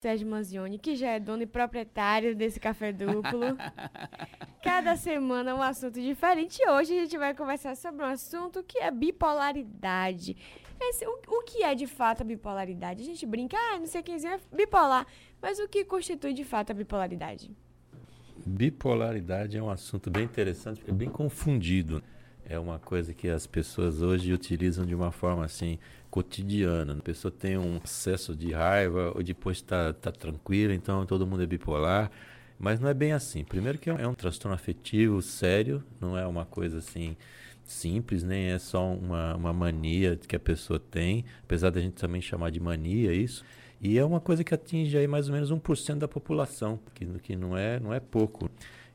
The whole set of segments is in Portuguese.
Sérgio Manzioni, que já é dono e proprietário desse café duplo. Cada semana um assunto diferente. E hoje a gente vai conversar sobre um assunto que é bipolaridade. Esse, o, o, que é de fato a bipolaridade? A gente brinca, ah, não sei quem é bipolar. Mas o que constitui de fato a bipolaridade? Bipolaridade é um assunto bem interessante, é bem confundido é uma coisa que as pessoas hoje utilizam de uma forma assim cotidiana. A pessoa tem um excesso de raiva ou depois está tá tranquila, então todo mundo é bipolar. Mas não é bem assim. Primeiro que é um, é um transtorno afetivo sério, não é uma coisa assim simples, nem é só uma, uma mania que a pessoa tem, apesar da gente também chamar de mania isso. E é uma coisa que atinge aí mais ou menos 1% da população, que, que não, é, não é pouco.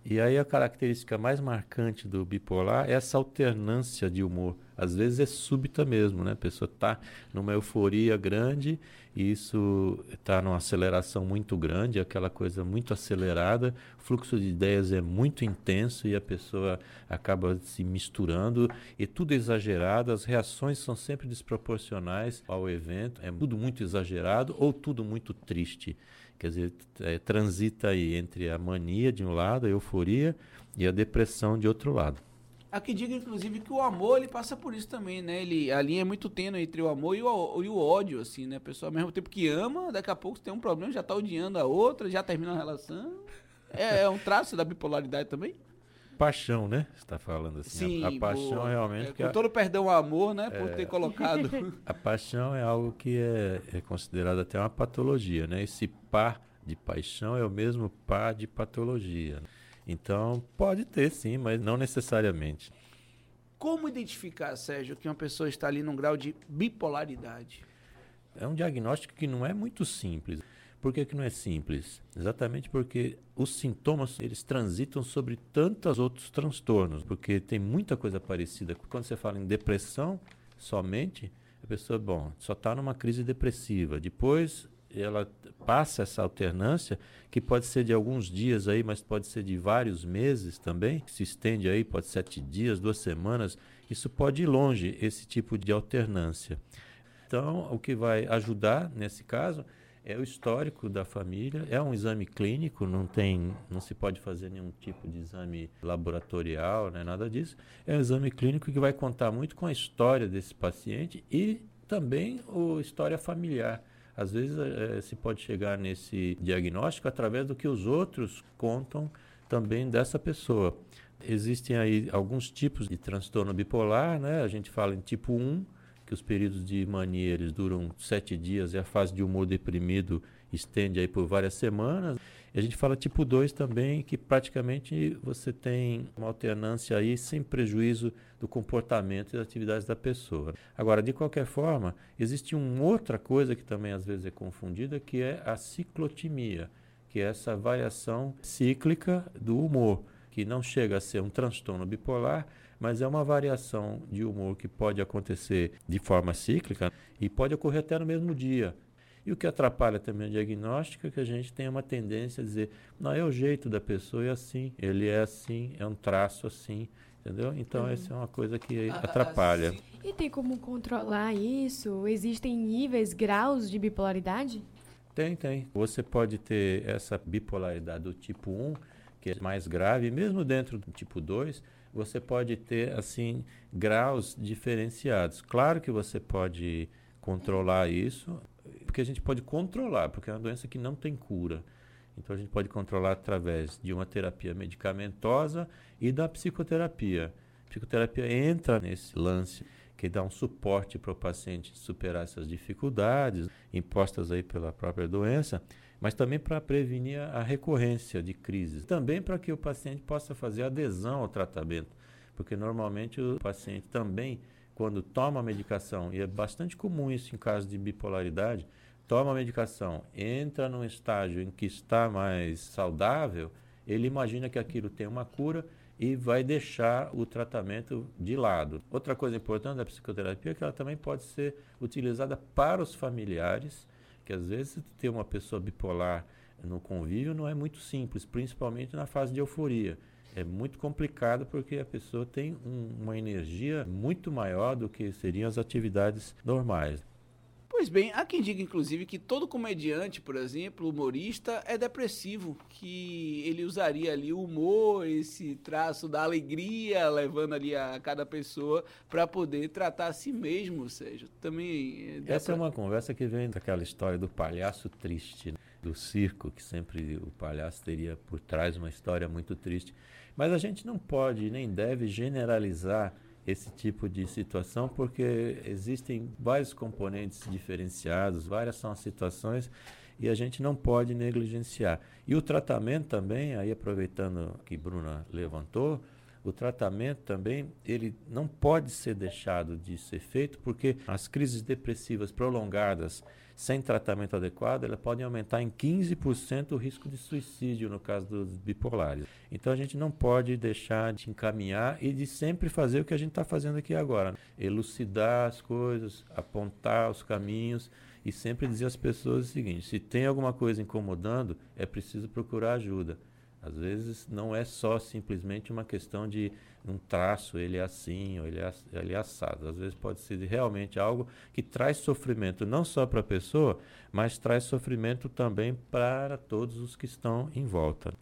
E aí a característica mais marcante do bipolar é essa alternância de humor. Às vezes é súbita mesmo, né? A pessoa está numa euforia grande e isso está numa aceleração muito grande, aquela coisa muito acelerada, o fluxo de ideias é muito intenso e a pessoa acaba se misturando e tudo exagerado, as reações são sempre desproporcionais ao evento, é tudo muito exagerado ou tudo muito triste. Quer dizer, é, transita aí entre a mania de um lado, a euforia, e a depressão de outro lado. Aqui diga, inclusive, que o amor ele passa por isso também, né? Ele, a linha é muito tênue entre o amor e o, e o ódio, assim, né? A pessoa, ao mesmo tempo que ama, daqui a pouco tem um problema, já tá odiando a outra, já termina a relação. É, é um traço da bipolaridade também? Paixão, né? Você está falando assim. Sim, a, a paixão realmente. É, com todo perdão ao amor, né? Por é, ter colocado. A paixão é algo que é, é considerado até uma patologia, né? Esse par de paixão é o mesmo par de patologia. Então, pode ter sim, mas não necessariamente. Como identificar, Sérgio, que uma pessoa está ali num grau de bipolaridade? É um diagnóstico que não é muito simples. Por que, que não é simples? Exatamente porque os sintomas eles transitam sobre tantos outros transtornos, porque tem muita coisa parecida. Quando você fala em depressão somente, a pessoa, bom, só está numa crise depressiva. Depois ela passa essa alternância, que pode ser de alguns dias aí, mas pode ser de vários meses também, se estende aí, pode ser sete dias, duas semanas. Isso pode ir longe, esse tipo de alternância. Então, o que vai ajudar nesse caso é o histórico da família, é um exame clínico, não tem, não se pode fazer nenhum tipo de exame laboratorial, né, nada disso. É um exame clínico que vai contar muito com a história desse paciente e também a história familiar. Às vezes é, se pode chegar nesse diagnóstico através do que os outros contam também dessa pessoa. Existem aí alguns tipos de transtorno bipolar, né? A gente fala em tipo 1, que os períodos de mania eles duram sete dias e a fase de humor deprimido estende aí por várias semanas. E a gente fala tipo 2 também, que praticamente você tem uma alternância aí sem prejuízo do comportamento e das atividades da pessoa. Agora, de qualquer forma, existe uma outra coisa que também às vezes é confundida, que é a ciclotimia, que é essa variação cíclica do humor, que não chega a ser um transtorno bipolar, mas é uma variação de humor que pode acontecer de forma cíclica e pode ocorrer até no mesmo dia. E o que atrapalha também o diagnóstico é que a gente tem uma tendência a dizer, não, é o jeito da pessoa, é assim, ele é assim, é um traço assim, entendeu? Então, uhum. essa é uma coisa que ah, atrapalha. E tem como controlar isso? Existem níveis, graus de bipolaridade? Tem, tem. Você pode ter essa bipolaridade do tipo 1, que é mais grave, mesmo dentro do tipo 2, você pode ter, assim, graus diferenciados. Claro que você pode controlar isso, porque a gente pode controlar, porque é uma doença que não tem cura. Então a gente pode controlar através de uma terapia medicamentosa e da psicoterapia. A psicoterapia entra nesse lance que dá um suporte para o paciente superar essas dificuldades impostas aí pela própria doença, mas também para prevenir a recorrência de crises. Também para que o paciente possa fazer adesão ao tratamento, porque normalmente o paciente também quando toma a medicação, e é bastante comum isso em casos de bipolaridade, toma a medicação, entra num estágio em que está mais saudável, ele imagina que aquilo tem uma cura e vai deixar o tratamento de lado. Outra coisa importante da psicoterapia é que ela também pode ser utilizada para os familiares, que às vezes ter uma pessoa bipolar no convívio não é muito simples, principalmente na fase de euforia é muito complicado porque a pessoa tem um, uma energia muito maior do que seriam as atividades normais. Pois bem, há quem diga, inclusive, que todo comediante, por exemplo, humorista, é depressivo, que ele usaria ali o humor, esse traço da alegria, levando ali a cada pessoa para poder tratar a si mesmo, ou seja, também... Essa pra... é uma conversa que vem daquela história do palhaço triste, né? do circo, que sempre o palhaço teria por trás uma história muito triste. Mas a gente não pode nem deve generalizar esse tipo de situação, porque existem vários componentes diferenciados, várias são as situações e a gente não pode negligenciar. E o tratamento também, aí aproveitando que Bruna levantou, o tratamento também ele não pode ser deixado de ser feito porque as crises depressivas prolongadas sem tratamento adequado, elas podem aumentar em 15% o risco de suicídio no caso dos bipolares. Então a gente não pode deixar de encaminhar e de sempre fazer o que a gente está fazendo aqui agora: né? elucidar as coisas, apontar os caminhos e sempre dizer às pessoas o seguinte: se tem alguma coisa incomodando, é preciso procurar ajuda. Às vezes não é só simplesmente uma questão de um traço, ele é assim ou ele é, ele é assado. Às vezes pode ser realmente algo que traz sofrimento não só para a pessoa, mas traz sofrimento também para todos os que estão em volta.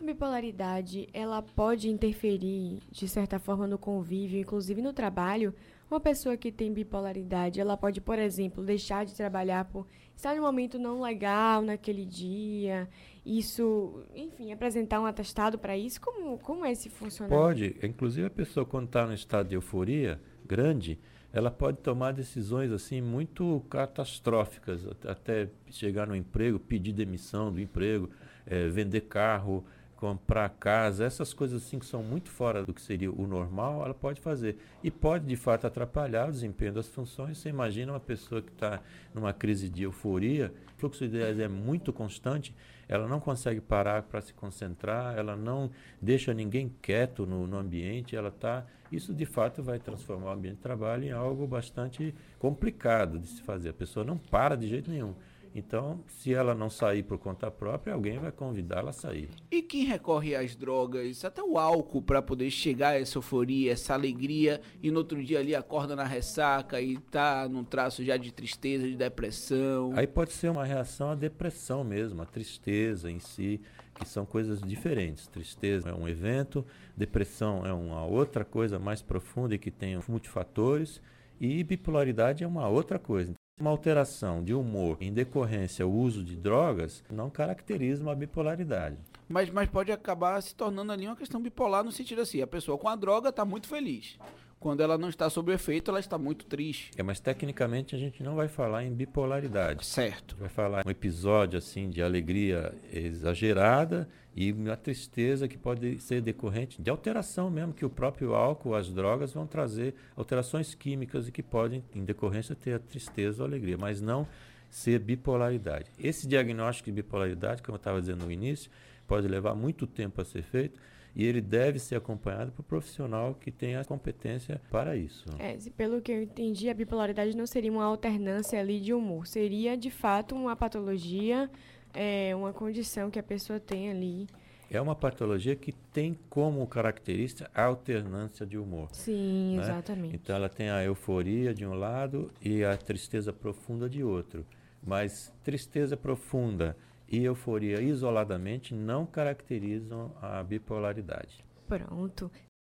A bipolaridade, ela pode interferir de certa forma no convívio, inclusive no trabalho, uma pessoa que tem bipolaridade, ela pode, por exemplo, deixar de trabalhar por estar num momento não legal naquele dia, isso, enfim, apresentar um atestado para isso? Como, como é esse funcionamento? Pode. Inclusive, a pessoa, quando está no estado de euforia grande, ela pode tomar decisões assim muito catastróficas, até chegar no emprego, pedir demissão do emprego, é, vender carro, comprar casa, essas coisas assim que são muito fora do que seria o normal, ela pode fazer. E pode, de fato, atrapalhar o desempenho das funções. Você imagina uma pessoa que está numa crise de euforia, o fluxo de ideias é muito constante, ela não consegue parar para se concentrar, ela não deixa ninguém quieto no, no ambiente, ela está. Isso, de fato, vai transformar o ambiente de trabalho em algo bastante complicado de se fazer. A pessoa não para de jeito nenhum. Então, se ela não sair por conta própria, alguém vai convidá-la a sair. E quem recorre às drogas, até o álcool, para poder chegar a essa euforia, essa alegria, e no outro dia ali acorda na ressaca e tá num traço já de tristeza, de depressão? Aí pode ser uma reação à depressão mesmo, a tristeza em si, que são coisas diferentes. Tristeza é um evento, depressão é uma outra coisa mais profunda e que tem multifatores, e bipolaridade é uma outra coisa. Uma alteração de humor em decorrência ao uso de drogas não caracteriza uma bipolaridade. Mas, mas pode acabar se tornando ali uma questão bipolar no sentido assim, a pessoa com a droga está muito feliz. Quando ela não está sob efeito, ela está muito triste. É, mas tecnicamente a gente não vai falar em bipolaridade. Certo. Vai falar um episódio assim de alegria exagerada e uma tristeza que pode ser decorrente de alteração mesmo, que o próprio álcool, as drogas vão trazer alterações químicas e que podem, em decorrência, ter a tristeza ou a alegria, mas não ser bipolaridade. Esse diagnóstico de bipolaridade, como eu estava dizendo no início, pode levar muito tempo a ser feito e ele deve ser acompanhado por um profissional que tenha competência para isso. É, pelo que eu entendi, a bipolaridade não seria uma alternância ali de humor, seria de fato uma patologia é uma condição que a pessoa tem ali. É uma patologia que tem como característica a alternância de humor. Sim, né? exatamente. Então ela tem a euforia de um lado e a tristeza profunda de outro. Mas tristeza profunda e euforia isoladamente não caracterizam a bipolaridade. Pronto.